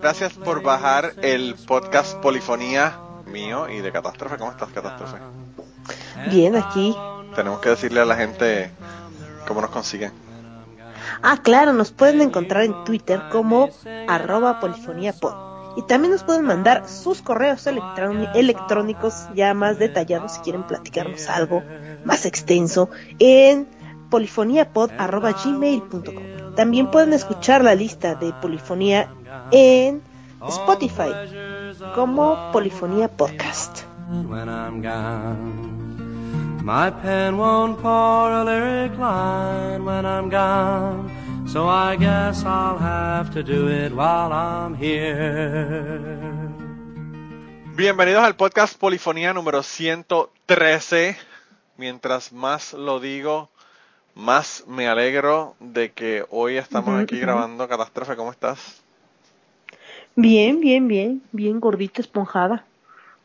Gracias por bajar el podcast Polifonía mío y de Catástrofe. ¿Cómo estás, Catástrofe? Bien, aquí. Tenemos que decirle a la gente cómo nos consiguen. Ah, claro, nos pueden encontrar en Twitter como arroba polifoniapod. Y también nos pueden mandar sus correos electrónicos ya más detallados si quieren platicarnos algo más extenso en polifoniapod.gmail.com. También pueden escuchar la lista de polifonía en Spotify como Polifonía Podcast. My pen won't pour a lyric line when I'm gone, so I guess I'll have to do it while I'm here. Bienvenidos al podcast Polifonía número 113. Mientras más lo digo, más me alegro de que hoy estamos aquí grabando Catástrofe. ¿Cómo estás? Bien, bien, bien, bien gordita, esponjada,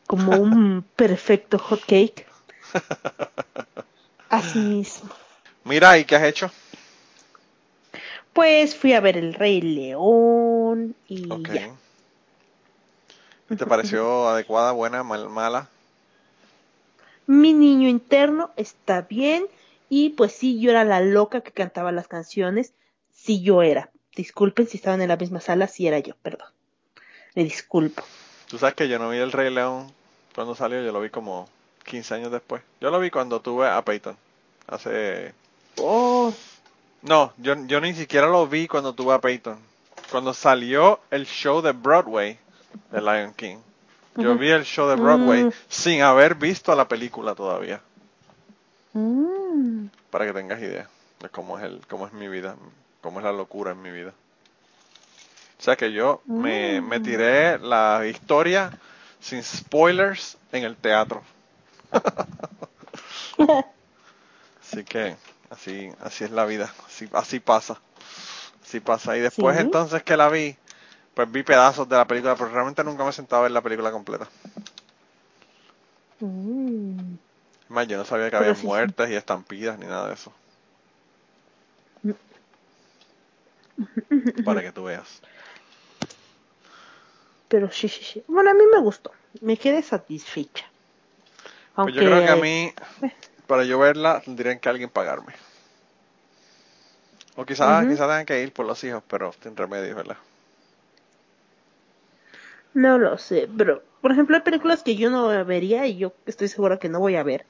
como un perfecto hot cake. Así mismo. Mira, ¿y qué has hecho? Pues fui a ver El Rey León y ya. ¿Te pareció adecuada, buena, mal, mala? Mi niño interno está bien y pues sí, yo era la loca que cantaba las canciones. Sí, yo era. Disculpen si estaban en la misma sala, sí era yo, perdón. Me disculpo. Tú sabes que yo no vi El Rey León cuando salió, yo lo vi como 15 años después. Yo lo vi cuando tuve a Peyton. Hace... Oh. No, yo, yo ni siquiera lo vi cuando tuve a Peyton. Cuando salió el show de Broadway de Lion King. Yo vi el show de Broadway mm. sin haber visto la película todavía. Mm. Para que tengas idea de cómo es, el, cómo es mi vida, cómo es la locura en mi vida. O sea que yo me, me tiré la historia sin spoilers en el teatro. así que así así es la vida, así así pasa. Así pasa y después entonces que la vi, pues vi pedazos de la película, pero realmente nunca me he sentado a ver la película completa. Mm. Más, yo no sabía que había muertes y estampidas ni nada de eso. Para que tú veas. Pero sí, sí, sí. Bueno, a mí me gustó. Me quedé satisfecha. Pues yo creo que a mí, para yo verla, tendrían que alguien pagarme. O quizás, quizás tengan que ir por los hijos, pero sin remedio, ¿verdad? No lo sé, pero por ejemplo hay películas que yo no vería y yo estoy segura que no voy a ver.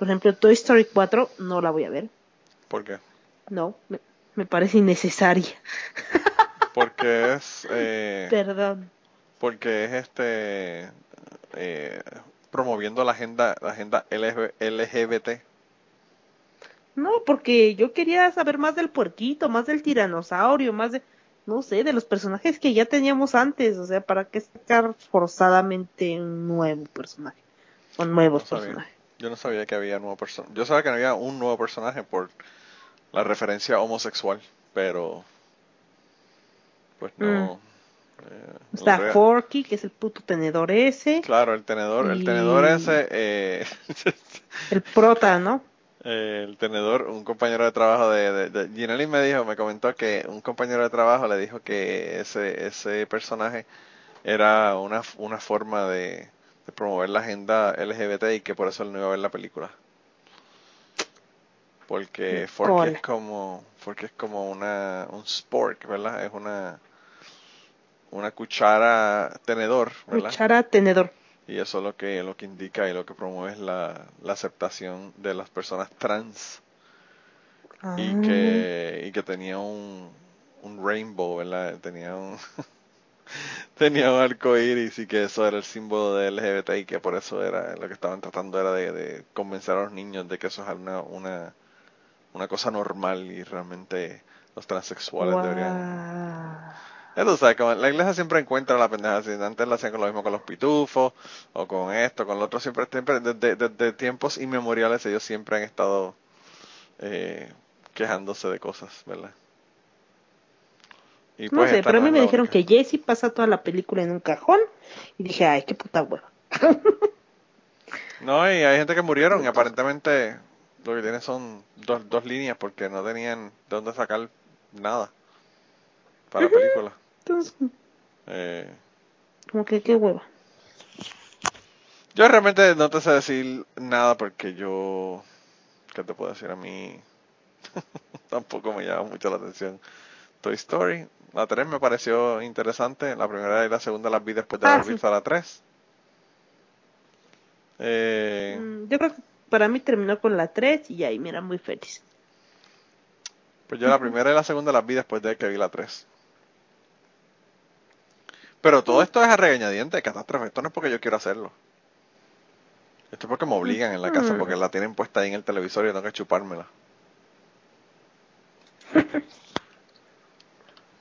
Por ejemplo, Toy Story 4 no la voy a ver. ¿Por qué? No, me, parece innecesaria. Porque es... Eh, Perdón. Porque es este... Eh, promoviendo la agenda, la agenda LGBT. No, porque yo quería saber más del puerquito, más del tiranosaurio, más de, no sé, de los personajes que ya teníamos antes, o sea, ¿para qué sacar forzadamente un nuevo personaje? O nuevos personajes. Yo no sabía que había nuevo personaje. Yo sabía que no había un nuevo personaje por la referencia homosexual, pero pues no. Mm. Eh, Está Forky, que es el puto tenedor ese. Claro, el tenedor, el tenedor ese. Eh, el prota, ¿no? Eh, el tenedor, un compañero de trabajo de, de, Ginelli me dijo, me comentó que un compañero de trabajo le dijo que ese, ese personaje era una, una forma de, promover la agenda LGBT y que por eso él no iba a ver la película. Porque Forky es como, Forky es como una, un sport, ¿verdad? Es una, una cuchara tenedor, ¿verdad? Cuchara tenedor. Y eso es lo que, lo que indica y lo que promueve es la, la aceptación de las personas trans. Y, ah. que, y que tenía un, un rainbow, ¿verdad? Tenía un, tenía un arco iris y que eso era el símbolo de LGBT y que por eso era lo que estaban tratando era de, convencer a los niños de que eso es una, una, una cosa normal y realmente los transexuales deberían la iglesia siempre encuentra la pendeja. antes lo hacían con lo mismo con los pitufos, o con esto, con lo otro. Siempre, siempre desde, tiempos inmemoriales, ellos siempre han estado eh, quejándose de cosas, ¿verdad? Y no sé, pero a mí me dijeron que Jesse pasa toda la película en un cajón. Y dije, ay, qué puta hueva. no, y hay gente que murieron y aparentemente lo que tienen son dos, dos líneas porque no tenían de dónde sacar nada para la película. Eh, Como que qué hueva. yo realmente no te sé decir nada porque yo, ¿qué te puedo decir? A mí tampoco me llama mucho la atención Toy Story. La 3 me pareció interesante. La primera y la segunda las vi después de Ah, haber sí. visto la 3. Eh, Mm, Yo creo que para mí terminó con la 3 y ahí me era muy feliz. Pues yo la primera y la segunda las vi después de que vi la 3. Pero todo esto es a regañadientes, catástrofe. Esto no es porque yo quiero hacerlo. Esto es porque me obligan en la casa, porque la tienen puesta ahí en el televisor y tengo que chupármela.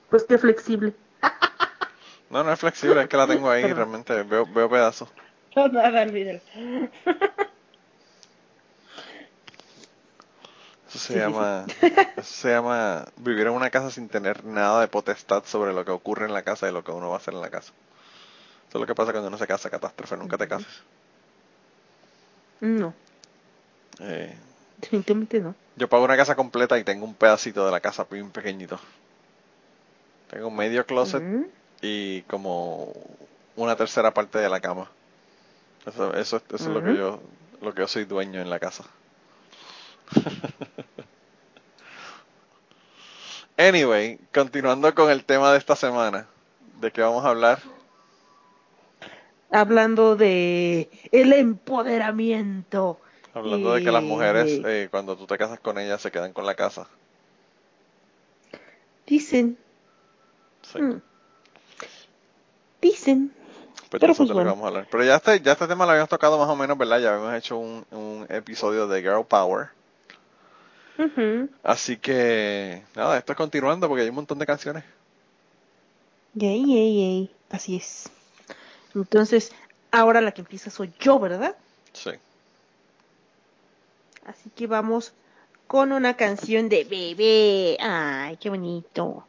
Pues qué flexible. No, no es flexible, es que la tengo ahí realmente veo, veo pedazos. No, nada, olvídalo. Eso se Sí, sí, llama, eso se llama vivir en una casa sin tener nada de potestad sobre lo que ocurre en la casa y lo que uno va a hacer en la casa. Eso es lo que pasa cuando uno se casa, catástrofe, nunca te cases. No, Eh, definitivamente no. Yo pago una casa completa y tengo un pedacito de la casa bien pequeñito. Tengo medio closet y como una tercera parte de la cama. Eso, eso, eso es lo que yo lo que yo soy dueño en la casa. anyway, continuando con el tema de esta semana, ¿de qué vamos a hablar? Hablando de el empoderamiento. Hablando de que las mujeres, eh, cuando tú te casas con ellas, se quedan con la casa. Dicen, Sí. mm, dicen. Pues Pero pues bueno. vamos a hablar. Pero ya este, ya este tema lo habíamos tocado más o menos, ¿verdad? Ya habíamos hecho un, un episodio de Girl Power. Ujú. Así que, nada, esto es continuando porque hay un montón de canciones. Yay, yay, yay. Así es. Entonces, ahora la que empieza soy yo, ¿verdad? Sí. Así que vamos con una canción de bebé. Ay, qué bonito.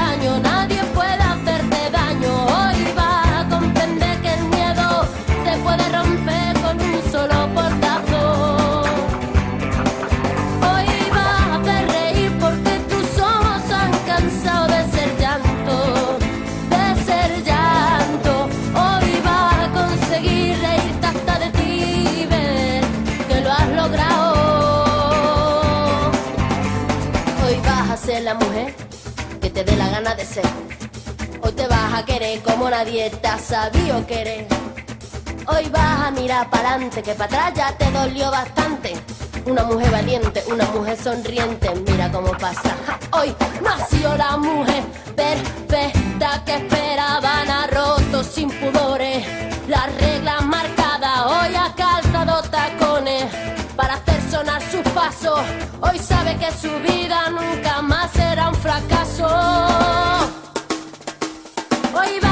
te ha sabido querer. Hoy vas a mirar para adelante, que para atrás ya te dolió bastante. Una mujer valiente, una mujer sonriente, mira cómo pasa. Hoy nació la mujer perfecta que esperaban a rotos sin pudores. Las reglas marcadas, hoy ha calzado tacones para hacer sonar sus pasos. Hoy sabe que su vida nunca más será un fracaso. Hoy vas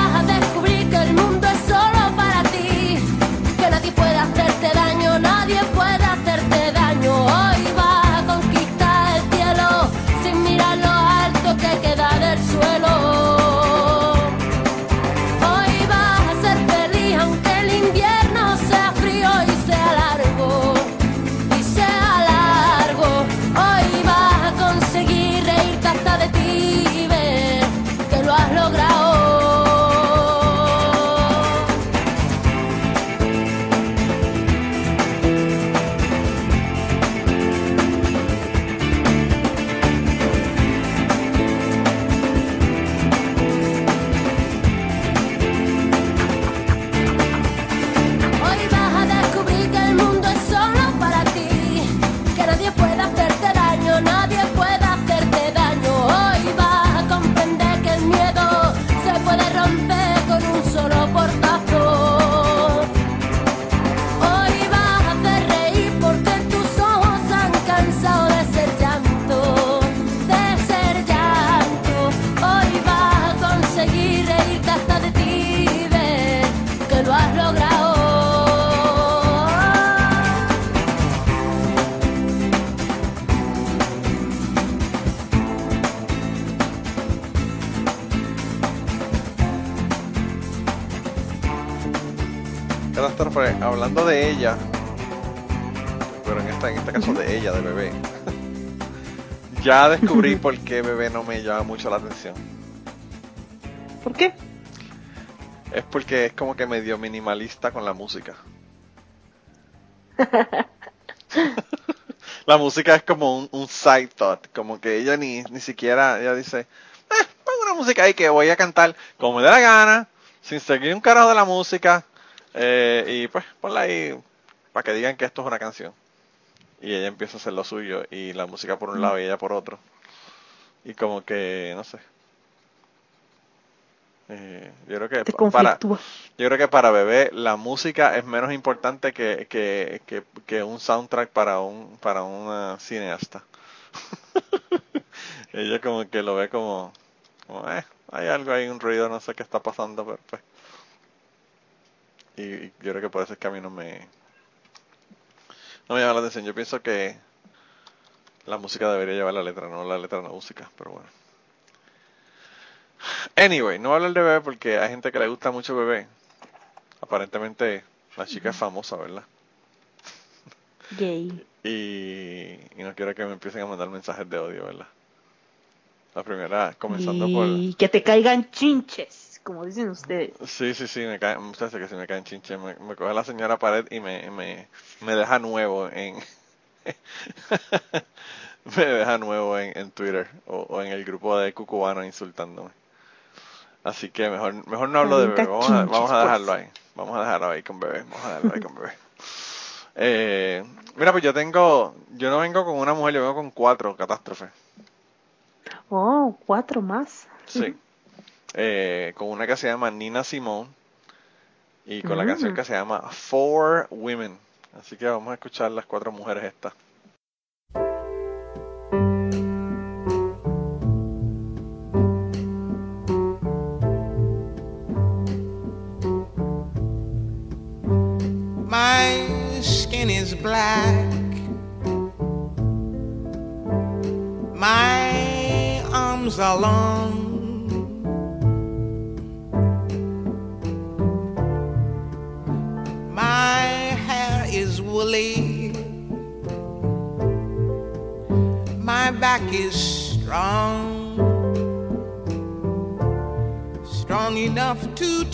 de ella, pero en, esta, en este caso de ella, de bebé, ya descubrí por qué bebé no me llama mucho la atención. ¿Por qué? Es porque es como que medio minimalista con la música. la música es como un, un, side thought, como que ella ni, ni siquiera, ella dice, eh, pongo una música ahí que voy a cantar como me dé la gana, sin seguir un carajo de la música, eh, y pues ponla ahí para que digan que esto es una canción. Y ella empieza a hacer lo suyo, y la música por un lado y ella por otro. Y como que, no sé, eh, yo creo que para yo creo que para bebé la música es menos importante que, que, que, un soundtrack para un para una cineasta. Ella como que lo ve como, eh, hay algo ahí, un ruido, no sé qué está pasando, pero pues. Y, yo creo que por eso es que a mí no me no me llama la atención. Yo pienso que la música debería llevar la letra, no la letra la música, pero bueno. Anyway, no voy a hablar de bebé porque hay gente que le gusta mucho bebé. Aparentemente la chica es famosa, ¿verdad? Gay. Y, no quiero que me empiecen a mandar mensajes de odio, ¿verdad? La primera, comenzando por... Y que te caigan chinches, como dicen ustedes. Sí, sí, sí, me caen, ustedes que si me caen chinches, me, coge la señora pared y me, me, me deja nuevo en... me deja nuevo en, en Twitter o, o, en el grupo de cucubanos insultándome. Así que mejor, mejor no hablo de bebé. Vamos a, vamos a dejarlo ahí. Vamos a dejarlo ahí con bebé. Vamos a dejarlo ahí con bebé. Eh, mira, pues yo tengo, yo no vengo con una mujer, yo vengo con cuatro catástrofes. Oh, cuatro más. Sí. Eh, con una que se llama Nina Simone y con la canción mm. que se llama Four Women. Así que vamos a escuchar las cuatro mujeres estas.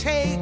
Take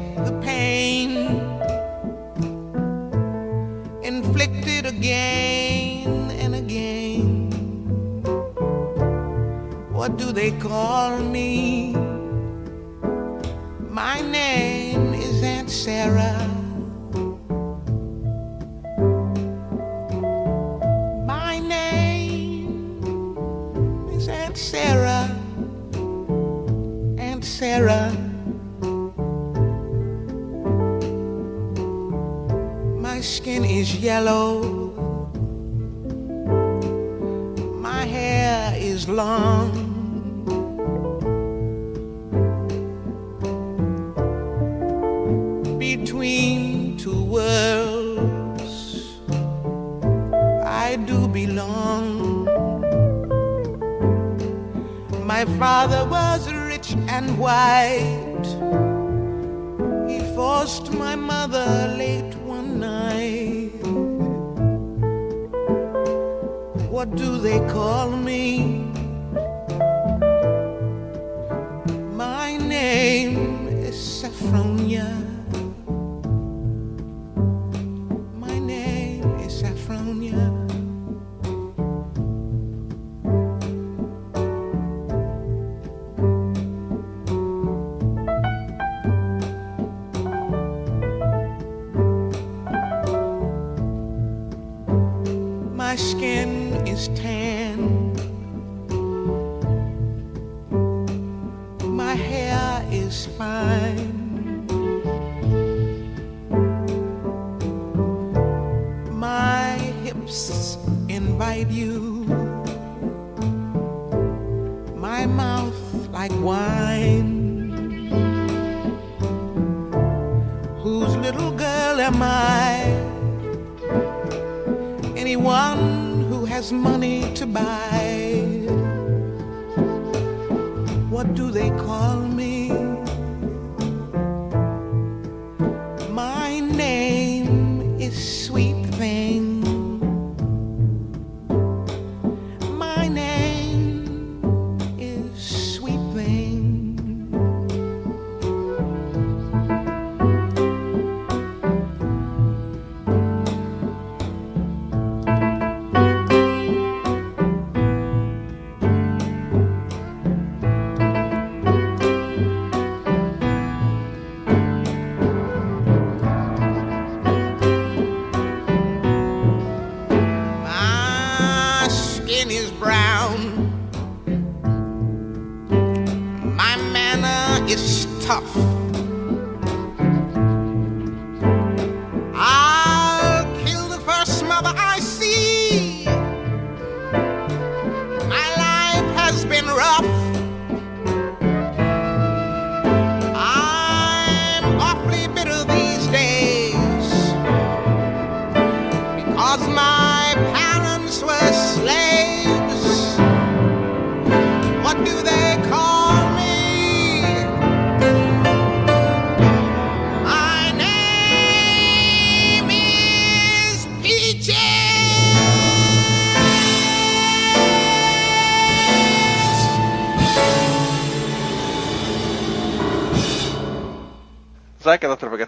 is Saffronia.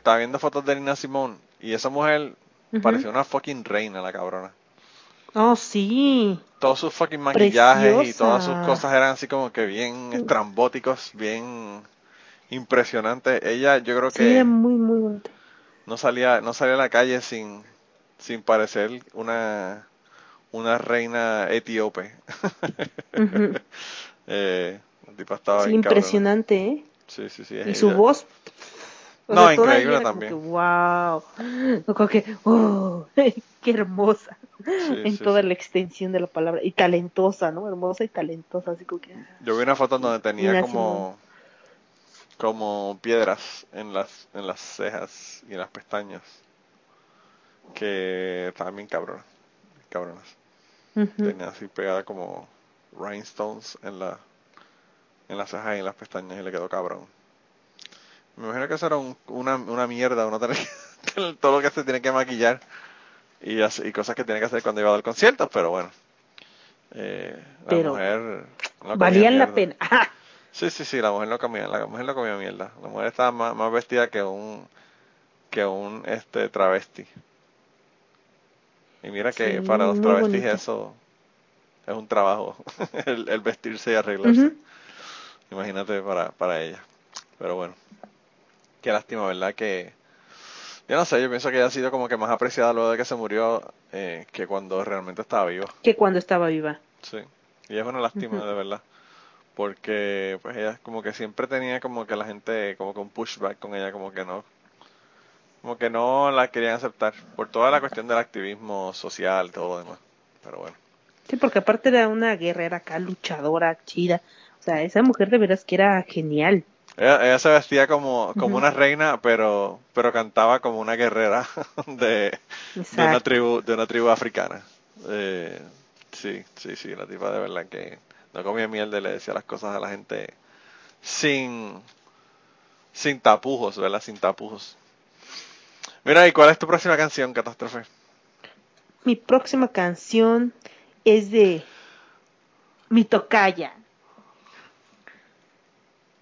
Estaba viendo fotos de Nina Simone y esa mujer parecía una fucking reina, la cabrona. Oh, sí. Todos sus fucking maquillajes y todas sus cosas eran así como que bien estrambóticos, bien impresionantes. Ella, yo creo Sí, que era muy, muy bonita. no salía, no salía a la calle sin, sin parecer una, una reina etíope. Ujú. eh, la tipa estaba Sí, bien impresionante, ¿eh? Sí, sí, sí. Y es su voz. O No, sea, increíble también. que, wow. Como que, oh, qué hermosa. Sí, en sí, toda sí. la extensión de la palabra. Y talentosa, ¿no? Hermosa y talentosa, así como que. ah. Yo vi una foto donde tenía como, como piedras en las, en las cejas y en las pestañas. Que estaban bien cabronas. Tenía así pegada como rhinestones en la en las cejas y en las pestañas y le quedó cabrón. Me imagino que eso era un- una, una mierda, uno tener que- todo lo que se tiene que maquillar y, cosas que tiene que hacer cuando iba a dar conciertos, pero bueno. Eh, la Pero mujer no Valían la pena. Sí, sí, sí, la mujer no comía, la mujer no comía mierda. La mujer estaba más, más vestida que un que un este travesti. Y mira que Sí, para los travestis eso es un trabajo, el, el vestirse y arreglarse. Imagínate para, para ella. Pero bueno, qué lástima, ¿verdad? Que yo no sé, yo pienso que ella ha sido como que más apreciada luego de que se murió eh, que cuando realmente estaba viva. que cuando estaba viva. Sí, y es una lástima de verdad, porque pues ella como que siempre tenía como que la gente como que un pushback con ella, como que no, como que no la querían aceptar por toda la cuestión del activismo social, todo lo demás. Pero bueno, Sí, porque aparte era una guerrera acá, luchadora, chida. O sea, esa mujer de veras que era genial. Ella, ella se vestía como, como una reina, pero, pero cantaba como una guerrera de, de una tribu, de una tribu africana. Eh, sí, sí, sí, la tipa de verdad que no comía mierda y le decía las cosas a la gente sin, sin tapujos, ¿verdad? Sin tapujos. Mira, ¿y cuál es tu próxima canción, Catástrofe? Mi próxima canción es de mi tocaya.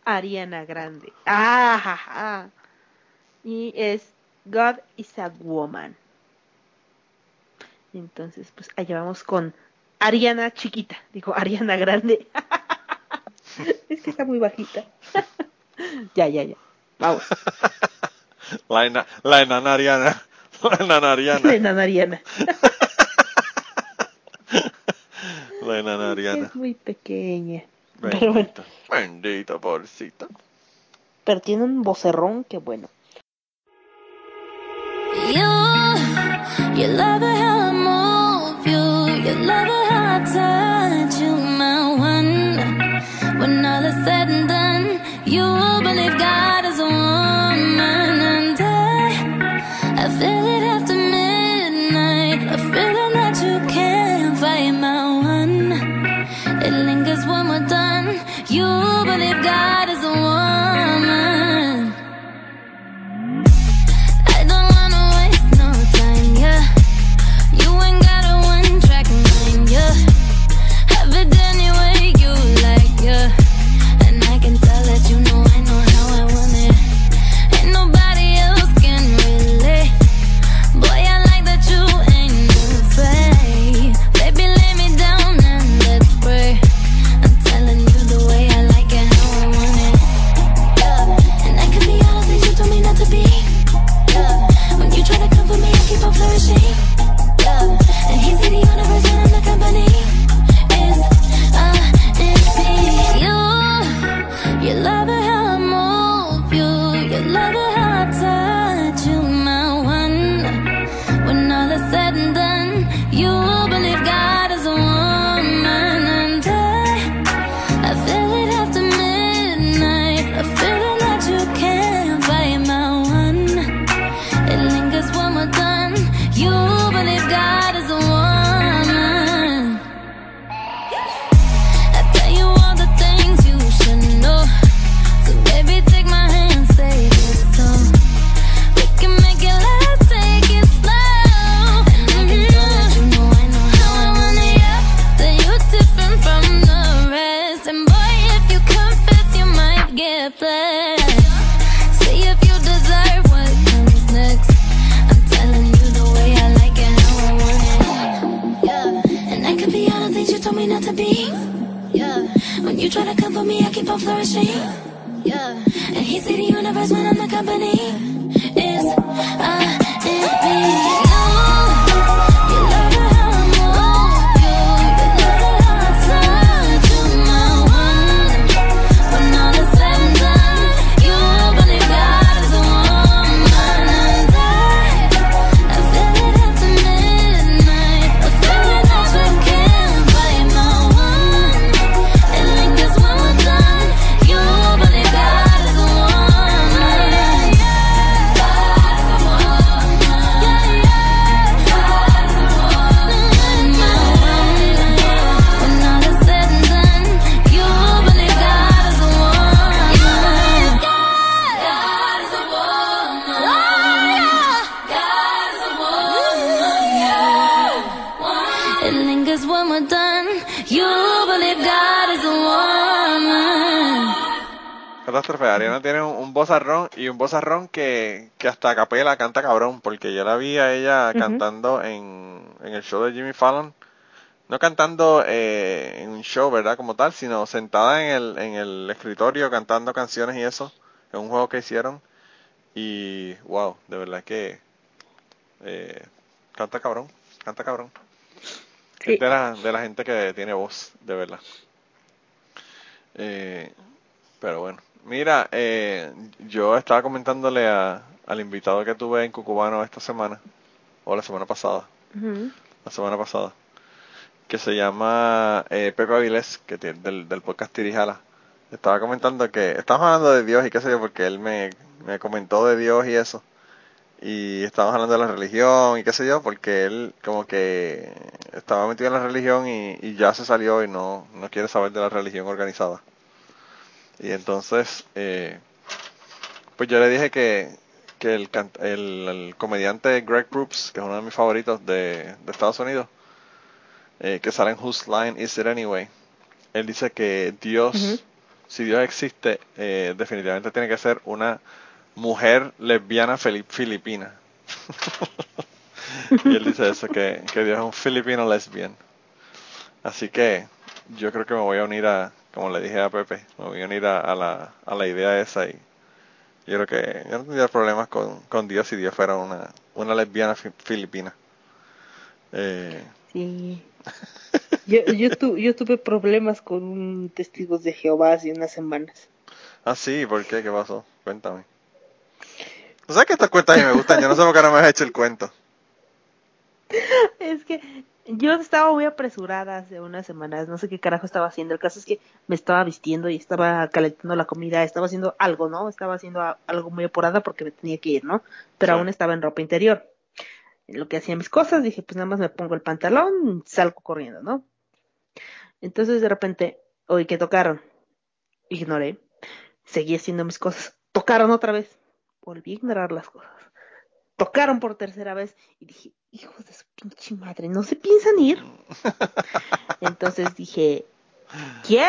Ariana Grande. Ah. Y es God is a Woman. Entonces, pues allá vamos con Ariana chiquita. Digo, Ariana Grande. es que está muy bajita. ya, ya, ya. Vamos. La, ena- la enana Ariana. La enana Ariana. La enana Ariana. La enana Ariana. Es muy pequeña. Pero bueno. Pero tiene un vocerrón que bueno. You, Catástrofe, Ariana tiene un, un vozarrón y un vozarrón que, que hasta capela canta cabrón, porque yo la vi a ella cantando en, en el show de Jimmy Fallon. No cantando eh, en un show, ¿verdad? Como tal, sino sentada en el, en el escritorio cantando canciones y eso, en un juego que hicieron. Y, wow, de verdad que eh, canta cabrón, canta cabrón. Sí. Es de la, de la gente que tiene voz, de verdad. Eh, pero bueno, mira, eh, yo estaba comentándole a- al invitado que tuve en Cucubano esta semana, o la semana pasada, la semana pasada, que se llama eh, Pepe Avilés, que tiene del, del podcast Tirijala. Estaba comentando que estamos hablando de Dios y qué sé yo, porque él me, me comentó de Dios y eso. Y estábamos hablando de la religión y qué sé yo, porque él como que estaba metido en la religión y, y ya se salió y no, no quiere saber de la religión organizada. Y entonces, eh, pues yo le dije que, que el, el, el comediante Greg Proops, que es uno de mis favoritos de, de Estados Unidos, eh, que sale en Whose Line Is It Anyway, él dice que Dios, si Dios existe, eh, definitivamente tiene que ser una mujer lesbiana fili- filipina. y él dice eso, que, que Dios es un filipino lesbian. Así que yo creo que me voy a unir a, como le dije a Pepe, me voy a unir a, a la, a la idea esa y yo creo que yo no tendría problemas con, con Dios si Dios fuera una, una lesbiana fi- filipina. Eh, Sí. Yo, yo, tu- yo tuve problemas con un testigos de Jehová hace unas semanas. ah, sí, ¿por qué? ¿Qué pasó? Cuéntame. ¿No sabes que estas cuentas a mí me gustan? Yo no sé por qué no me has hecho el cuento. Es que yo estaba muy apresurada hace unas semanas, no sé qué carajo estaba haciendo. El caso es que me estaba vistiendo y estaba calentando la comida, estaba haciendo algo, ¿no? Estaba haciendo algo muy apurada porque me tenía que ir, ¿no? Pero Sí. aún estaba en ropa interior. En lo que hacía mis cosas, dije, pues nada más me pongo el pantalón y salgo corriendo, ¿no? Entonces de repente, oí que tocaron. Ignoré. Seguí haciendo mis cosas. Tocaron otra vez. Volví a ignorar las cosas. Tocaron por tercera vez y dije, hijos de su pinche madre, ¿no se piensan ir? Entonces dije, ¿quién?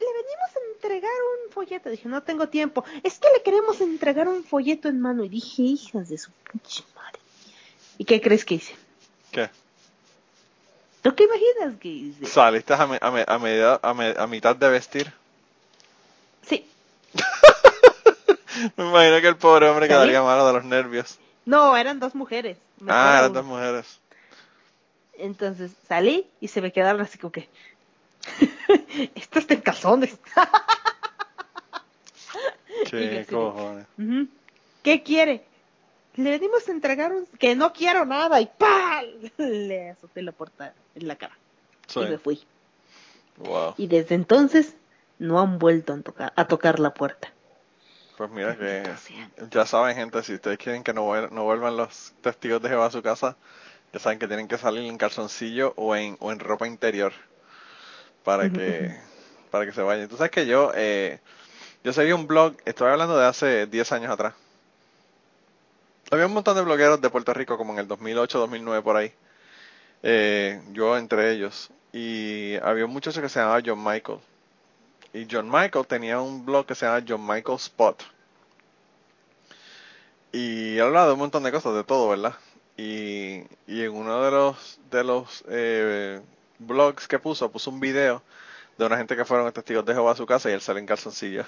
Le venimos a entregar un folleto. Dije, no tengo tiempo. Es que le queremos entregar un folleto en mano. Y dije, hijas de su pinche madre. ¿Y qué crees que hice? ¿Qué? ¿Tú qué imaginas que hice? ¿Saliste a, me- a, me- a, a, me- a mitad de vestir? Sí. Me imagino que el pobre hombre quedaría malo de los nervios. No, eran dos mujeres. Me Ah, eran dos mujeres. Entonces salí y se me quedaron así como que. Esto está en calzones. De- cojones. ¿Qué quiere? Le venimos a entregar un... Que no quiero nada y ¡pam! Le azoté la puerta en la cara Sí. y me fui. Wow. Y desde entonces no han vuelto a tocar, a tocar la puerta. Pues mira que ya saben gente, si ustedes quieren que no, vuel- no vuelvan los testigos de Jehová a su casa, ya saben que tienen que salir en calzoncillo o en, o en ropa interior para que para que se vayan. Tú sabes que yo eh, yo seguí un blog, estoy hablando de hace 10 años atrás. Había un montón de blogueros de Puerto Rico como en el 2008, 2009 por ahí. Eh, yo entre ellos. Y había un muchacho que se llamaba John Michael. Y John Michael tenía un blog que se llama John Michael Spot. Y hablaba de un montón de cosas, de todo, ¿verdad? Y, y en uno de los, de los eh, blogs que puso, puso un video de una gente que fueron testigos de Jehová a su casa y él salió en calzoncillos.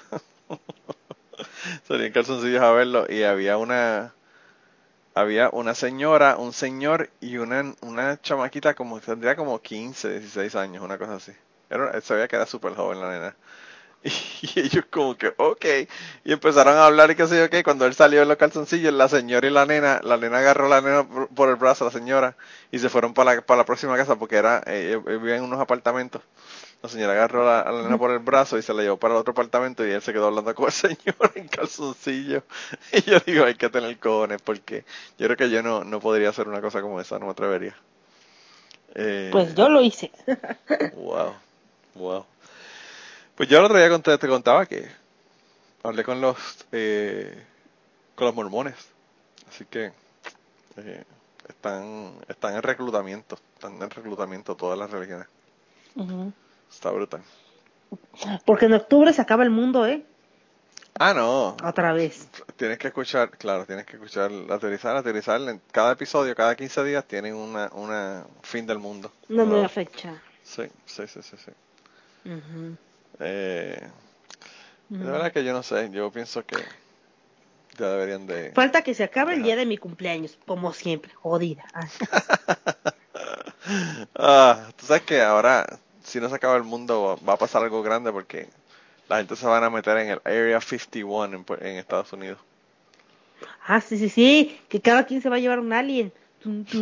salió en calzoncillos a verlo y había una había una señora, un señor y una, una chamaquita como tendría como 15, 16 años, una cosa así. Era, se veía que era súper joven la nena. Y ellos como que, ok. Y empezaron a hablar y qué sé yo qué. Cuando él salió en los calzoncillos, la señora y la nena, la nena agarró a la nena por, el brazo, la señora, y se fueron para la, para la próxima casa porque era, eh, eh, vivían en unos apartamentos. La señora agarró a la, a la nena por el brazo y se la llevó para el otro apartamento y él se quedó hablando con el señor en calzoncillo. Y yo digo, hay que tener cojones porque yo creo que yo no, no podría hacer una cosa como esa, no me atrevería. Eh, Pues yo lo hice. Wow, wow. Pues yo el otro día conté- te contaba que hablé con los eh, con los mormones, así que eh, están están en reclutamiento, están en reclutamiento todas las religiones. Ujú. Está brutal. Porque en octubre se acaba el mundo, ¿eh? Ah, no. Otra vez. Tienes que escuchar, claro, tienes que escuchar, aterrizar, aterrizar. En cada episodio, cada 15 días, tienen una, una fin del mundo. Una nueva. fecha. Sí, sí, sí, sí. sí. Ujú. Eh. De verdad que yo no sé, yo pienso que ya deberían de... Falta que se acabe el día de mi cumpleaños, como siempre, jodida. Ay, Ah, tú sabes que ahora, si no se acaba el mundo, va a pasar algo grande porque la gente se van a meter en el Area 51 en, en Estados Unidos. Ah, sí, sí, sí, que cada quien se va a llevar un alien. Sí. Se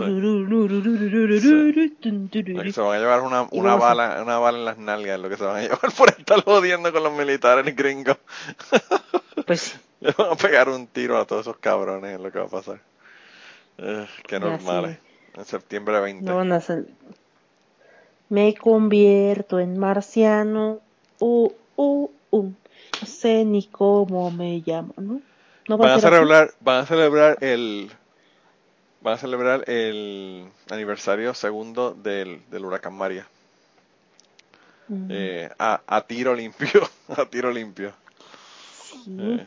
van a llevar una, una bala, una bala en las nalgas, lo que se van a llevar por estar jodiendo con los militares gringos. Pues le van a pegar un tiro a todos esos cabrones, es lo que va a pasar. Qué normales. En septiembre 20. No van a. Me convierto en marciano. No sé ni cómo me llamo, ¿no? Van, a celebrar, van a celebrar el van a celebrar el aniversario segundo del, del huracán María. Mm, Eh, a, a tiro limpio, a tiro limpio. sí. Eh,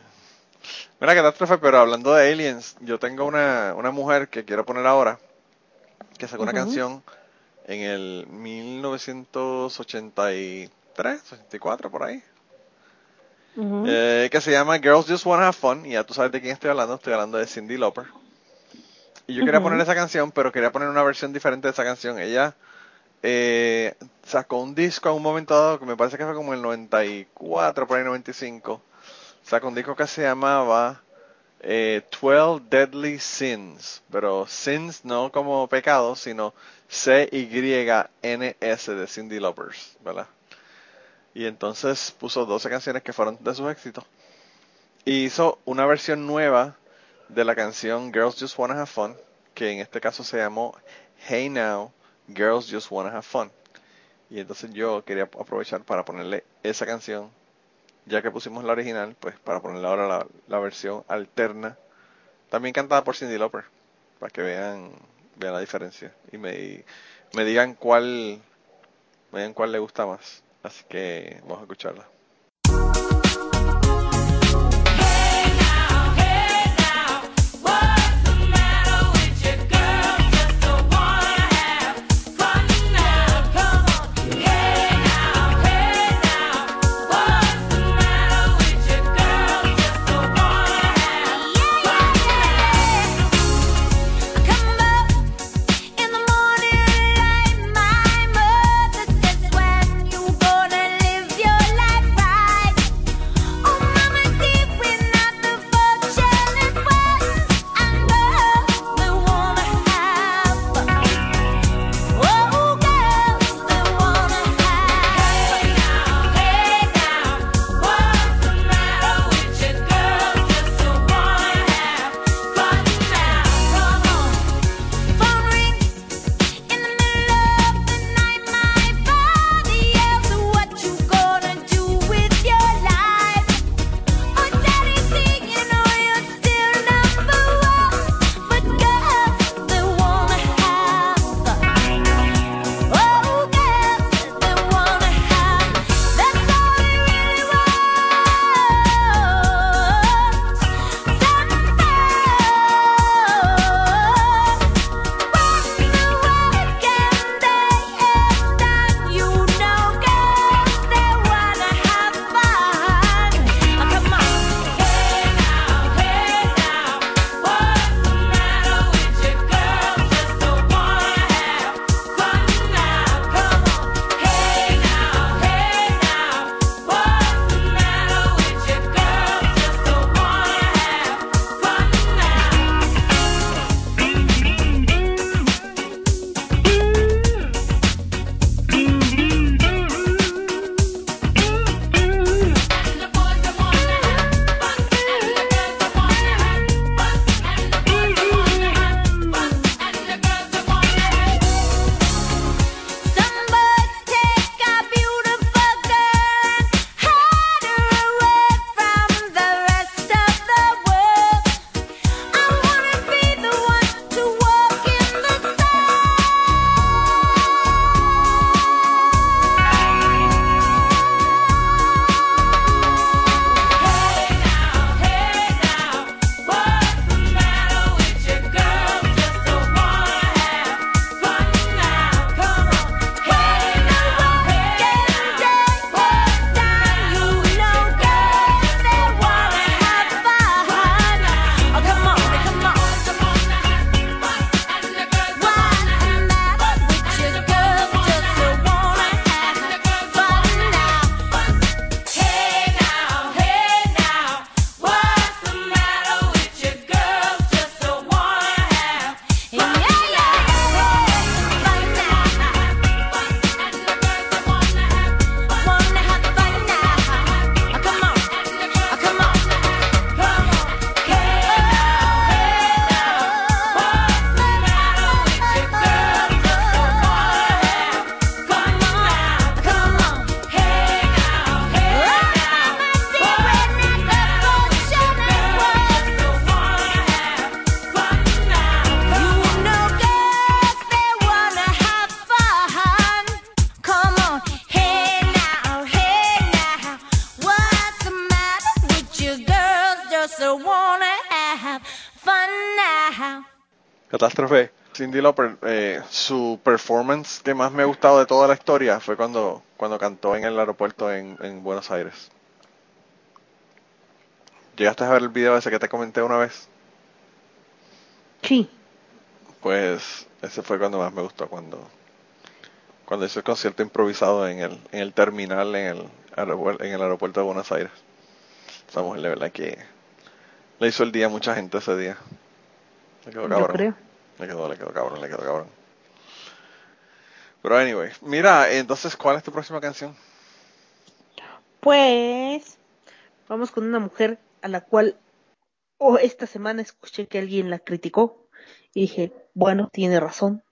Mira catástrofe, pero hablando de aliens, yo tengo una, una mujer que quiero poner ahora, que sacó una canción en el 1983, 84 por ahí, eh, que se llama Girls Just Wanna Have Fun, y ya tú sabes de quién estoy hablando, estoy hablando de Cindy Lauper. Y yo quería poner esa canción, pero quería poner una versión diferente de esa canción. Ella eh, sacó un disco en un momento dado, que me parece que fue como el 94, por ahí 95. Sacó un disco que se llamaba eh, 12 Deadly Sins, pero sins no como pecados, sino C-Y-N-S de Cindy Lovers, ¿verdad? Y entonces puso 12 canciones que fueron de sus éxitos. Y hizo una versión nueva de la canción Girls Just Wanna Have Fun, que en este caso se llamó Hey Now, Girls Just Wanna Have Fun. Y entonces yo quería aprovechar para ponerle esa canción, ya que pusimos la original, pues para ponerle ahora la, versión alterna, también cantada por Cindy Lauper, para que vean, vean la diferencia y me, me digan cuál, me digan cuál le gusta más. Así que vamos a escucharla. Cindy Lauper, eh, su performance que más me ha gustado de toda la historia fue cuando, cuando cantó en el aeropuerto en, en Buenos Aires. ¿Llegaste a ver el video ese que te comenté una vez? Sí. Pues ese fue cuando más me gustó, cuando, cuando hizo el concierto improvisado en el, en el terminal en el, aeropuerto, en el aeropuerto de Buenos Aires. Esa mujer, de verdad que le hizo el día a mucha gente ese día. Le quedó Yo creo. Le quedó, le quedó cabrón, le quedó cabrón. Pero anyway, mira, entonces, ¿cuál es tu próxima canción? Pues vamos con una mujer a la cual oh, esta semana escuché que alguien la criticó y dije, bueno, tiene razón.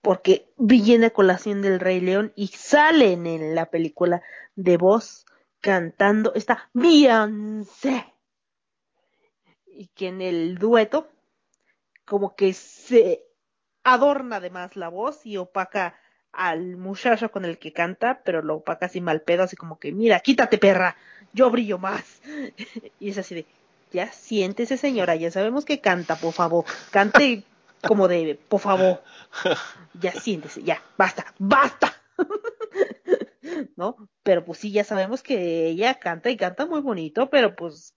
Porque viene a colación del Rey León y salen en la película de voz cantando esta Beyoncé. Y que en el dueto como que se adorna además la voz y opaca al muchacho con el que canta, pero lo opaca así mal pedo, así como que, mira, quítate perra, yo brillo más. y es así de, ya siéntese señora, ya sabemos que canta, por favor, cante como debe, por favor. Ya siéntese, ya, basta, basta. ¿No? Pero pues sí, ya sabemos que ella canta y canta muy bonito, pero pues,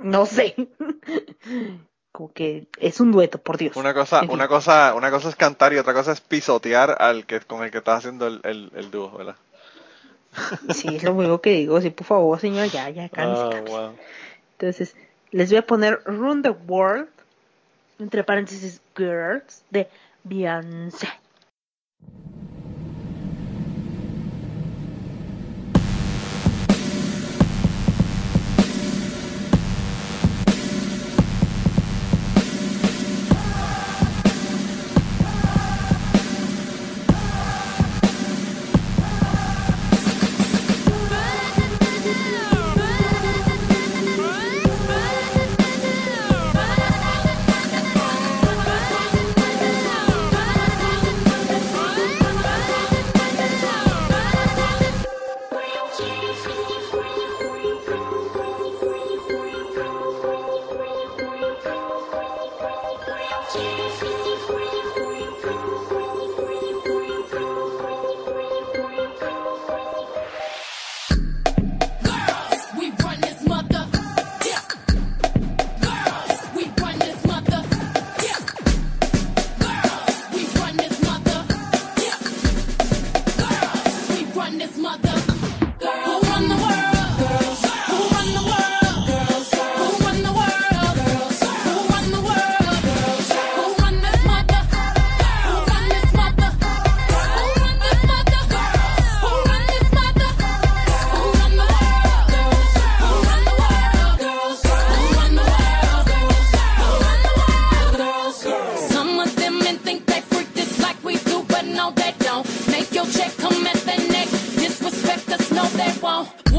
no sé. como que es un dueto, por Dios. Una cosa, En fin. una cosa, una cosa es cantar y otra cosa es pisotear al que con el que estás haciendo el, el, el dúo, ¿verdad? Sí, es lo único que digo. Sí, por favor, señor, ya, ya, cálmese, Ah, cálmese. wow. Entonces, les voy a poner Run the World, entre paréntesis, Girls, de Beyoncé. on.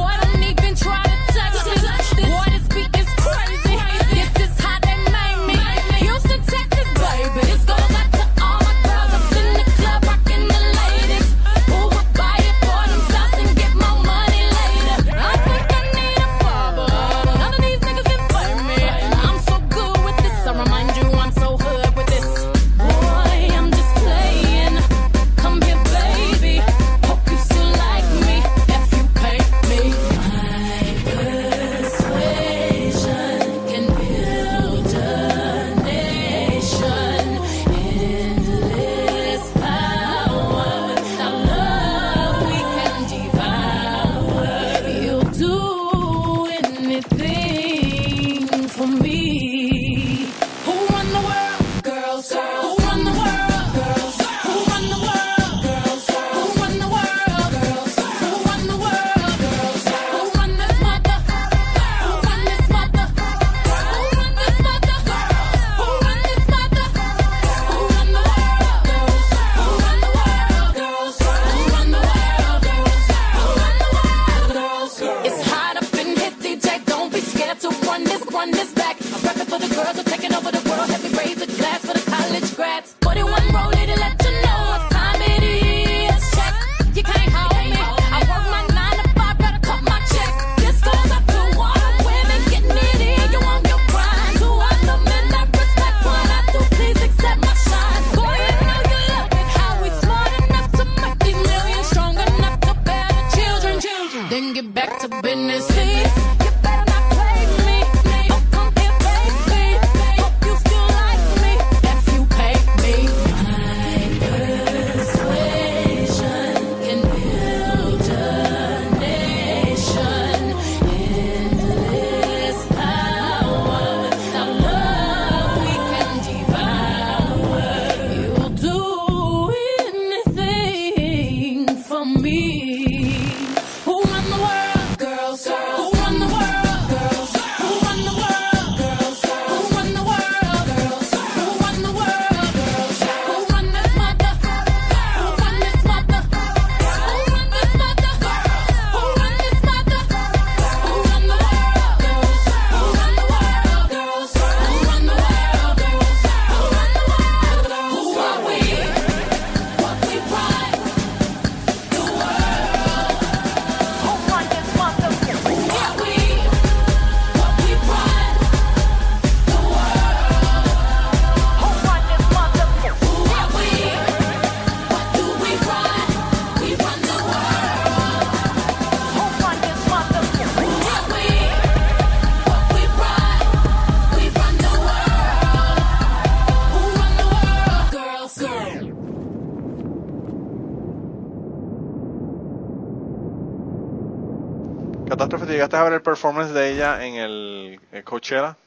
Llegaste a ver el performance de ella en el, el Coachella.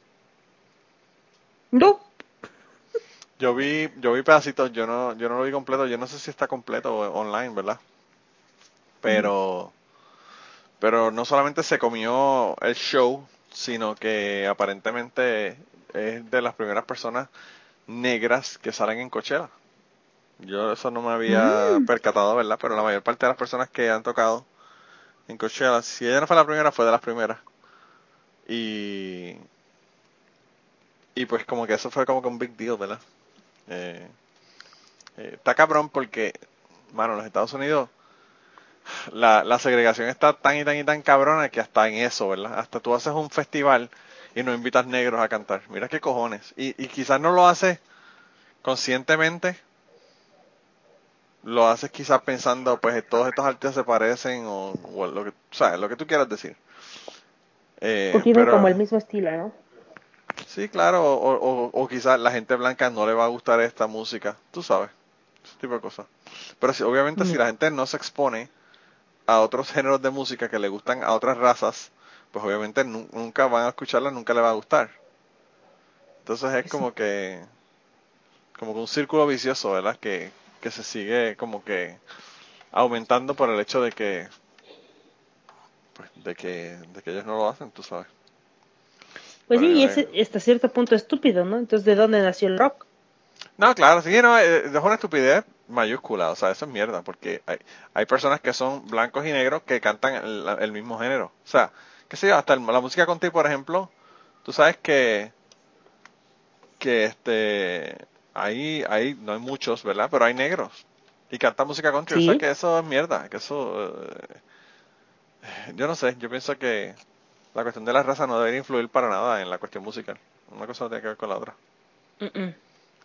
No, Yo vi, yo vi pedacitos, yo no, yo no lo vi completo, yo no sé si está completo online, ¿verdad? Pero, pero no solamente se comió el show, sino que aparentemente es de las primeras personas negras que salen en Coachella. Yo eso no me había percatado, ¿verdad? Pero la mayor parte de las personas que han tocado en Coachella, si ella no fue la primera, fue de las primeras. Y, y pues como que eso fue como que un big deal, ¿verdad? Eh, eh, está cabrón porque, mano, en los Estados Unidos la, la segregación está tan y tan y tan cabrona que hasta en eso, ¿verdad? Hasta tú haces un festival y no invitas negros a cantar. Mira qué cojones. Y, y quizás no lo haces conscientemente. Lo haces quizás pensando, pues todos estos artistas se parecen o, o lo que, ¿sabes? Lo que tú quieras decir. Eh, porque tienen pero- como el mismo estilo, ¿no? Sí, claro, o, o, o quizás la gente blanca no le va a gustar esta música, tú sabes, ese tipo de cosas. Pero sí, obviamente si la gente no se expone a otros géneros de música que le gustan a otras razas, pues obviamente nu- nunca van a escucharla, nunca le va a gustar. Entonces es como que, como que un círculo vicioso, ¿verdad? Que, que se sigue como que aumentando por el hecho de que, pues, de que, de que ellos no lo hacen, tú sabes. Pues sí, y es hasta cierto punto estúpido, ¿no? Entonces, ¿de dónde nació el rock? No, claro, sí, no, eh, es una estupidez mayúscula, o sea, eso es mierda, porque hay, hay personas que son blancos y negros que cantan el, el mismo género. O sea, qué sé yo, hasta el- la música country, por ejemplo, tú sabes que, que este, ahí, ahí, no hay muchos, ¿verdad? Pero hay negros y cantan música country, o sea, que eso es mierda, que eso, eh, yo no sé, yo pienso que la cuestión de la raza no debería influir para nada en la cuestión musical. Una cosa no tiene que ver con la otra,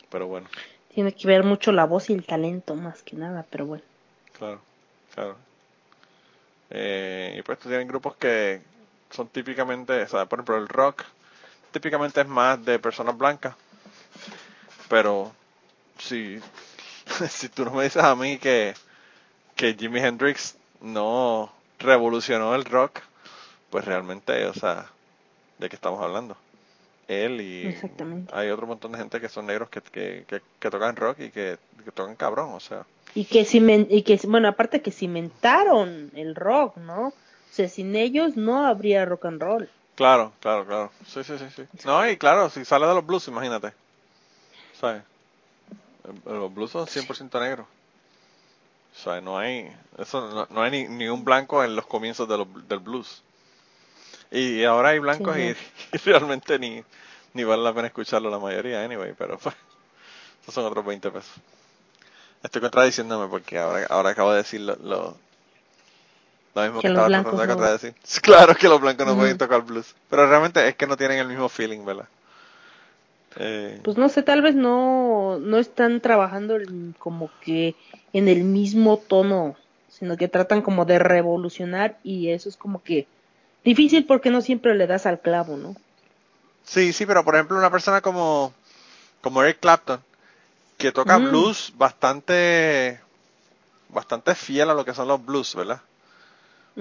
pero bueno. Tiene que ver mucho la voz y el talento, más que nada, pero bueno. Claro, claro. Eh, y pues tienen grupos que son típicamente, o sea, por ejemplo, el rock típicamente es más de personas blancas. Pero si, si tú no me dices a mí que, que Jimi Hendrix no revolucionó el rock, pues realmente, o sea, ¿de qué estamos hablando? Él y Exactamente. hay otro montón de gente que son negros que, que, que, que tocan rock y que, que tocan cabrón, o sea. Y que, cimen- y que, bueno, aparte que cimentaron el rock, ¿no? O sea, sin ellos no habría rock and roll. Claro, claro, claro. Sí, sí, sí, sí. No, y claro, si sale de los blues, imagínate. ¿Sabes? Eh, Los blues son 100% negros. O sea, no hay, eso, no, no hay ni, ni un blanco en los comienzos de los- del blues. Y ahora hay blancos Sí, y, y realmente ni, ni vale la pena escucharlo la mayoría, anyway, pero pues, esos son otros 20 pesos. Estoy contradiciéndome porque ahora, ahora acabo de decir lo, lo, lo mismo que, estaba tratando de contradecir. Claro que los blancos no pueden tocar blues, pero realmente es que no tienen el mismo feeling, ¿verdad? Eh, Pues no sé, tal vez no, no están trabajando en- como que en el mismo tono, sino que tratan como de revolucionar y eso es como que difícil porque no siempre le das al clavo, ¿no? Sí, sí, pero por ejemplo una persona como, como Eric Clapton, que toca Mm. blues bastante, bastante fiel a lo que son los blues, ¿verdad?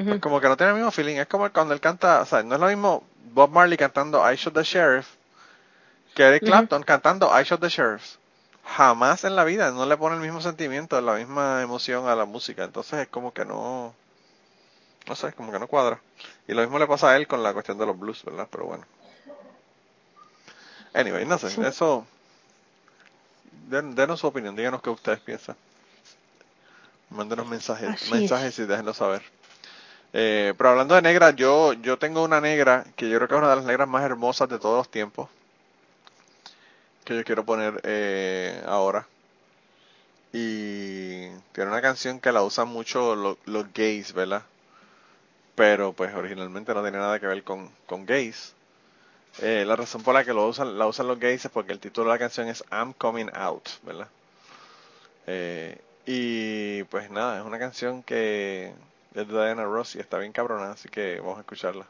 Pues como que no tiene el mismo feeling, es como cuando él canta, o sea, no es lo mismo Bob Marley cantando I Shot the Sheriff que Eric. Clapton cantando I Shot the Sheriff. Jamás en la vida, no le pone el mismo sentimiento, la misma emoción a la música, entonces es como que no, no sé, como que no cuadra. Y lo mismo le pasa a él con la cuestión de los blues, ¿verdad? Pero bueno. Anyway, no sé, Sí. eso, den- denos su opinión, díganos qué ustedes piensan. Mándenos mensajes, Así es. mensajes y déjenos saber. Eh, pero hablando de negra, yo, yo tengo una negra que yo creo que es una de las negras más hermosas de todos los tiempos. Que yo quiero poner eh, ahora. Y tiene una canción que la usan mucho lo- los gays, ¿verdad? Pero pues originalmente no tiene nada que ver con, con gays. Eh, la razón por la que lo usan, la usan los gays es porque el título de la canción es I'm Coming Out, ¿verdad? Eh, y pues nada, es una canción que es de Diana Ross y está bien cabrona, así que vamos a escucharla.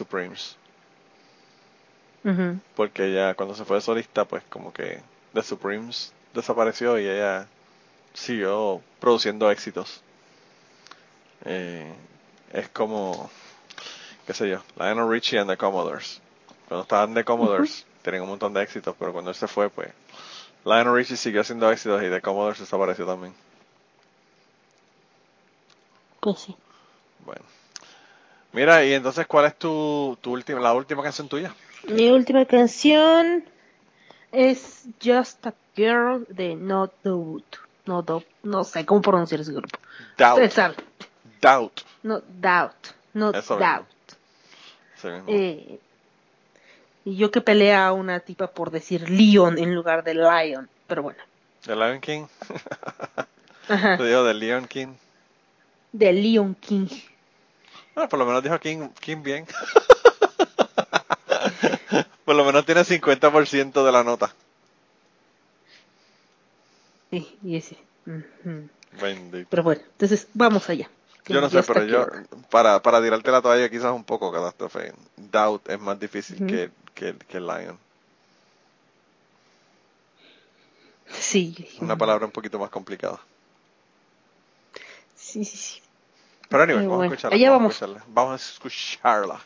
Supremes. Porque ella cuando se fue solista, pues como que The Supremes desapareció y ella siguió produciendo éxitos. Eh, es como, qué sé yo, Lionel Richie and The Commodores. Cuando estaban The Commodores, uh tenían un montón de éxitos, pero cuando él se fue, pues Lionel Richie siguió haciendo éxitos y The Commodores desapareció también. Pues sí. Bueno. Mira, y entonces, ¿cuál es tu, tu última, la última canción tuya? Mi última canción es Just a Girl de Not the No, no, no sé cómo pronunciar ese grupo. Doubt. Doubt. No, doubt. No, Eso doubt. Eh, y yo que pelea a una tipa por decir Leon en lugar de Lion, pero bueno. ¿De Lion King? Ajá. Te digo de Leon King. De Leon King. Bueno, por lo menos dijo King, King bien. por lo menos tiene 50% de la nota. Sí, y ese. ujú. Bendito. Pero bueno, entonces vamos allá. Yo no sé, pero yo, para, para tirarte la toalla quizás un poco, catástrofe. Doubt es más difícil que, que, que Lion. Sí, Una mm, palabra un poquito más complicada. Sí, sí, sí. Pero anyway, Eh, vamos bueno, a escucharla. allá vamos. vamos. A escucharla. Vamos a escucharla.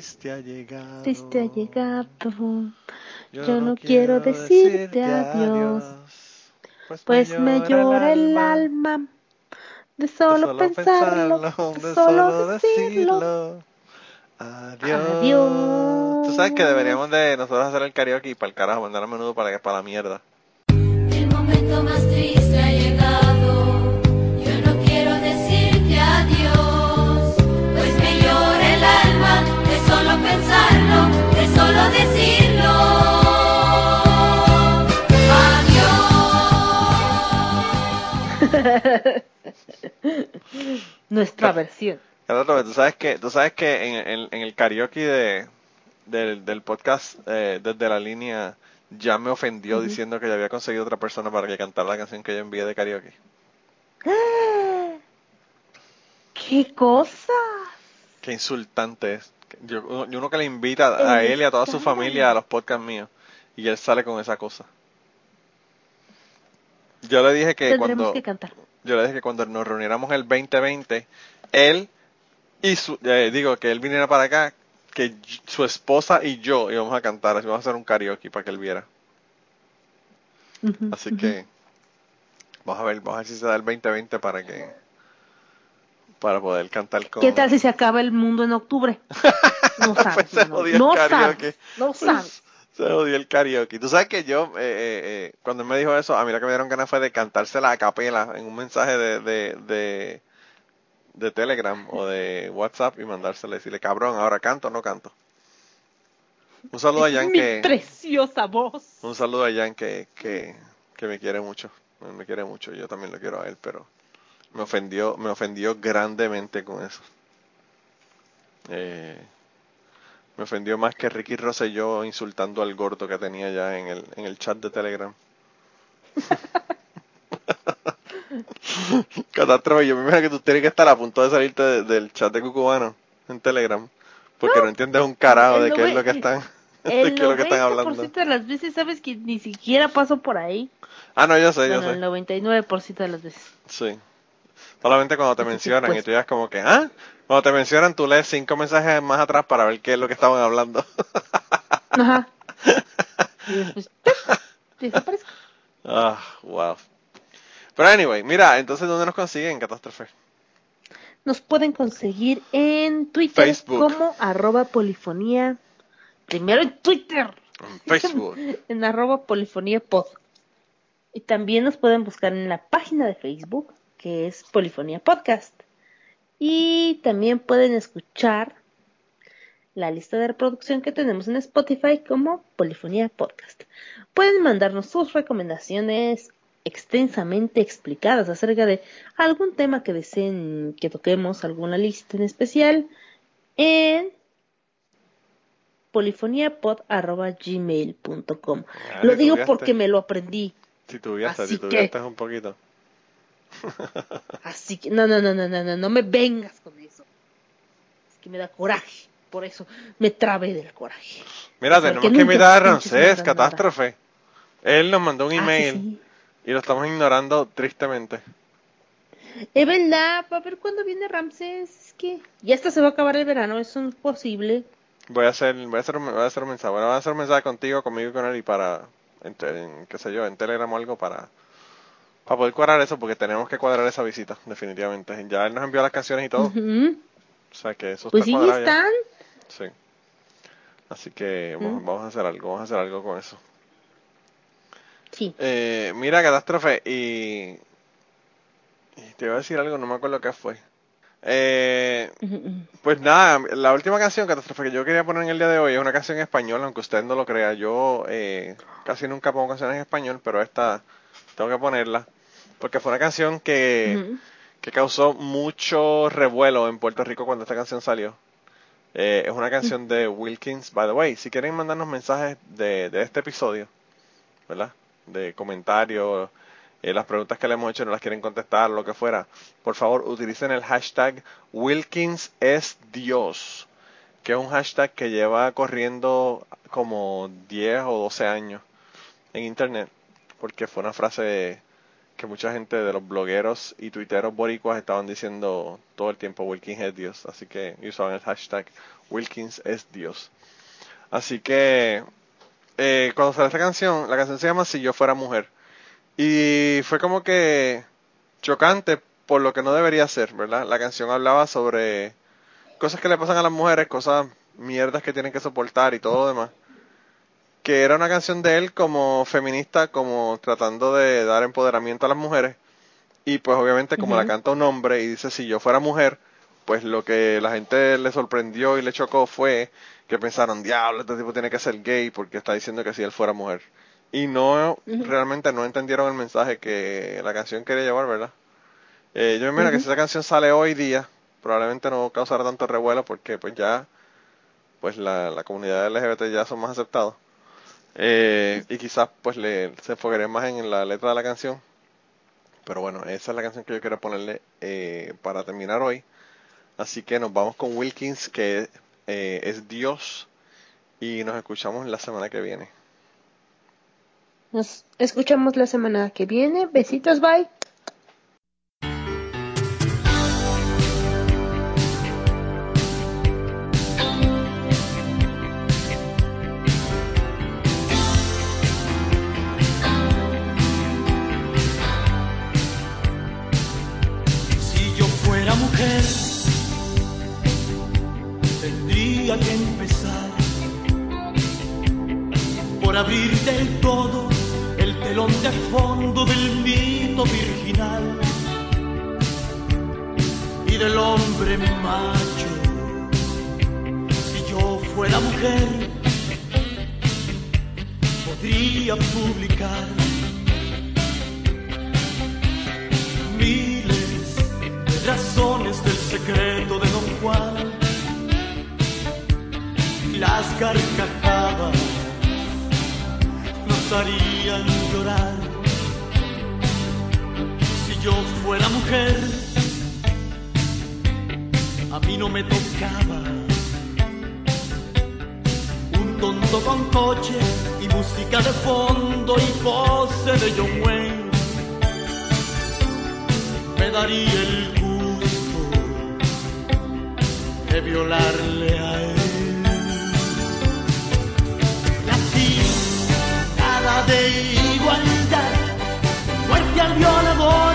Triste ha llegado. Triste ha llegado. Yo, Yo no quiero decirte adiós, Pues me llora el alma de De solo pensarlo, de de solo decirlo. Adiós. Adiós. Tú sabes que deberíamos de nosotros hacer el karaoke y para el carajo, mandar a menudo para, para la mierda. El momento más triste solo pensarlo, de solo decirlo. Adiós. Nuestra versión. Catástrofe, tú sabes que, tú sabes que en, en- en el karaoke de, del, del podcast eh, desde la línea ya me ofendió diciendo que ya había conseguido otra persona para que cantara la canción que yo envié de karaoke. ¿Qué cosa? Qué insultante es Yo, yo uno que le invita a él y a toda su familia a los podcasts míos. Y él sale con esa cosa. Yo le dije que Tendremos cuando que yo le dije que cuando nos reuniéramos el 2020, él y su, eh, digo que él viniera para acá, que su esposa y yo íbamos a cantar, así vamos a hacer un karaoke para que él viera. Así que vamos a ver, vamos a ver si se da el 2020 para que para poder cantar con ¿Qué tal si se acaba el mundo en octubre? No sabes, Pues se no, jodió el no karaoke. sabes, no sabes. Se odió el karaoke. Tú sabes que yo, eh, eh, eh, cuando él me dijo eso, a mí lo que me dieron ganas fue de cantársela a capela en un mensaje de, de, de, de Telegram o de WhatsApp y mandársela y decirle, cabrón, ahora canto o no canto. Un saludo a Jan Mi que, preciosa voz. un saludo a Jan que, que, que me quiere mucho. Me quiere mucho, yo también lo quiero a él, pero me ofendió, me ofendió grandemente con eso. Eh, me ofendió más que Ricky Rosselló insultando al gordo que tenía ya en el, en el chat de Telegram. Catástrofe, yo me imagino que tú tienes que estar a punto de salirte de- del chat de Cucubano en Telegram. Porque no, entiendes un carajo el de qué es lo que están, de El qué es lo que están hablando. 90% de las veces sabes que ni siquiera paso por ahí. Ah, no, yo sé, yo Bueno, sé. el 99% de las veces. Sí. Solamente cuando te que, mencionan y pues- tú ya es como que, ah, cuando te mencionan tú lees cinco mensajes más atrás para ver qué es lo que estaban hablando. Ajá. Y ah, wow. Pero anyway, mira, entonces ¿dónde nos consiguen Catástrofe? Nos pueden conseguir en Twitter Facebook. como arroba polifonía. Primero en Twitter. En Facebook. en arroba polifonía pod. Y también nos pueden buscar en la página de Facebook, que es Polifonía Podcast. Y también pueden escuchar la lista de reproducción que tenemos en Spotify como Polifonía Podcast. Pueden mandarnos sus recomendaciones extensamente explicadas acerca de algún tema que deseen que toquemos, alguna lista en especial, en polifoniapod.gmail.com. Ah, Lo digo porque me lo aprendí. Si tuvieras, Así si que- tuvieras un poquito. Así que no, no, no, no, no, no, no me vengas con eso. Es que me da coraje. Por eso me trabé del coraje. Mira, tenemos que invitar a Ramsés, nada, Catástrofe. Él nos mandó un Ah, sí, email sí. y lo estamos ignorando tristemente. Es verdad, para ver cuándo viene Ramses. Es que ya hasta se va a acabar el verano, eso es posible. Voy a hacer, voy a hacer, voy a hacer un mensaje. Bueno, voy a hacer un mensaje contigo, conmigo y con él y para, en, en, qué sé yo, en Telegram o algo para, para poder cuadrar eso, porque tenemos que cuadrar esa visita, definitivamente. Ya él nos envió las canciones y todo, o sea que eso Pues está sí, están. Sí. Así que vamos, vamos a hacer algo, vamos a hacer algo con eso. Sí. Eh, mira, Catástrofe, y, y te iba a decir algo, no me acuerdo qué fue. Eh. Pues nada, la última canción catástrofe que yo quería poner en el día de hoy es una canción en español, aunque usted no lo crea. Yo eh, casi nunca pongo canciones en español, pero esta tengo que ponerla. Porque fue una canción que, que causó mucho revuelo en Puerto Rico cuando esta canción salió. Eh, es una canción de Wilkins. By the way, si quieren mandarnos mensajes de, de este episodio, ¿verdad? De comentarios, eh, las preguntas que le hemos hecho no las quieren contestar, lo que fuera, por favor utilicen el hashtag Wilkins es Dios, que es un hashtag que lleva corriendo como 10 o 12 años en internet, porque fue una frase que mucha gente de los blogueros y tuiteros boricuas estaban diciendo todo el tiempo Wilkins es Dios, así que usaban el hashtag Wilkins es Dios. Así que eh, cuando sale esta canción, la canción se llama Si yo fuera mujer. Y fue como que chocante por lo que no debería ser, ¿verdad? La canción hablaba sobre cosas que le pasan a las mujeres, cosas mierdas que tienen que soportar y todo lo demás. Que era una canción de él como feminista, como tratando de dar empoderamiento a las mujeres. Y pues obviamente como la canta un hombre y dice si yo fuera mujer, pues lo que la gente le sorprendió y le chocó fue que pensaron, diablo, este tipo tiene que ser gay porque está diciendo que si él fuera mujer. Y no, realmente no entendieron el mensaje que la canción quería llevar, ¿verdad? Eh, yo me imagino que si esa canción sale hoy día, probablemente no causará tanto revuelo porque pues ya, pues la, la comunidad LGBT ya son más aceptados. Eh, y quizás pues le, se enfocaría más en la letra de la canción. Pero bueno, esa es la canción que yo quiero ponerle eh, para terminar hoy. Así que nos vamos con Wilkins, que eh, es Dios y nos escuchamos la semana que viene. Nos escuchamos la semana que viene. Besitos, bye. Con coche y música de fondo y pose de John Wayne me daría el gusto de violarle a él. Y así, de igualdad, muerte al violador,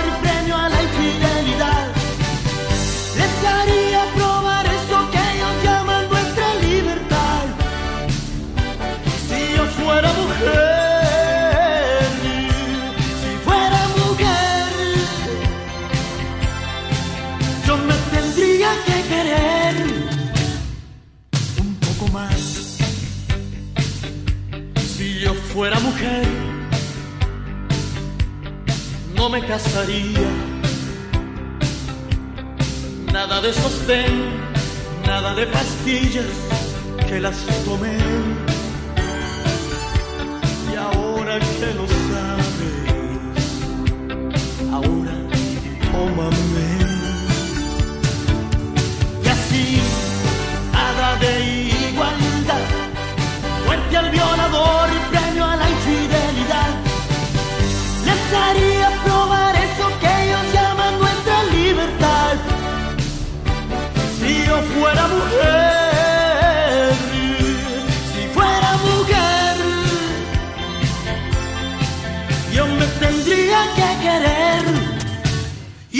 me casaría. Nada de sostén, nada de pastillas que las tomé. Y ahora que lo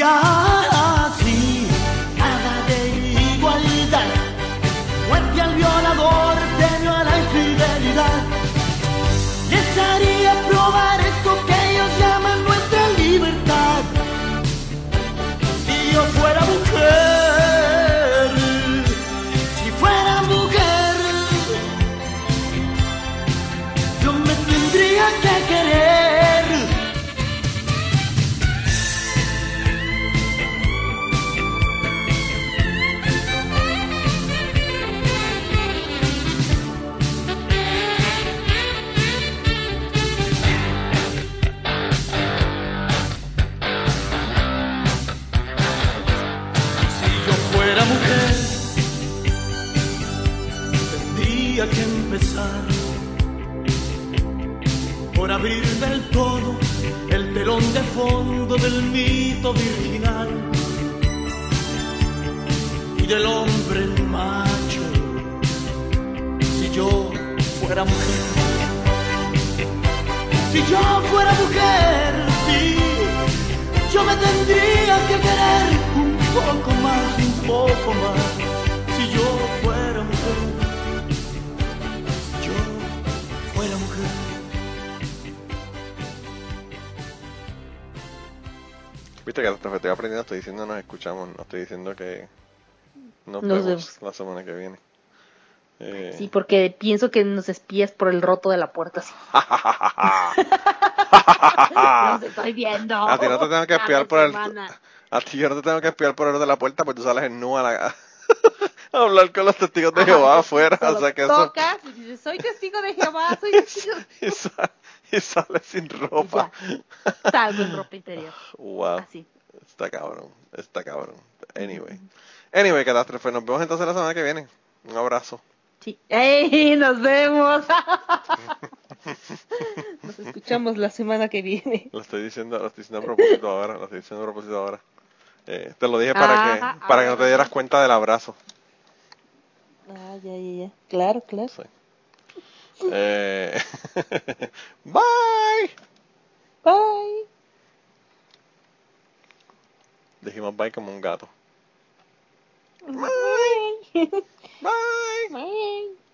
Y escuchamos, no estoy diciendo que nos, Nos vemos vemos. la semana que viene. Eh, Sí, porque pienso que nos espías por el roto de la puerta. así. Los estoy viendo. A ti no te tengo que espiar por el. A ti yo no te tengo que espiar por el de la puerta, pues tú sales en nu a, la- a hablar con los testigos de Jehová afuera. O sea que eso. tocas y dices, soy testigo de Jehová, soy testigo. Y, sa- y sales sin ropa. Salgo en ropa interior. Wow. Así. Está cabrón. Está cabrón. Anyway. Anyway, catástrofe. Nos vemos entonces la semana que viene. Un abrazo. Sí. ¡Ey! Nos vemos. Nos escuchamos la semana que viene. Lo estoy diciendo, lo estoy diciendo a propósito ahora, lo estoy diciendo a propósito ahora. Eh, te lo dije para Ajá, que para que no te ah. dieras cuenta del abrazo. Ah, ya, ya, ya. Claro, claro. Sí. Eh, bye. Bye dijimos bye como un gato. Bye. Bye. bye.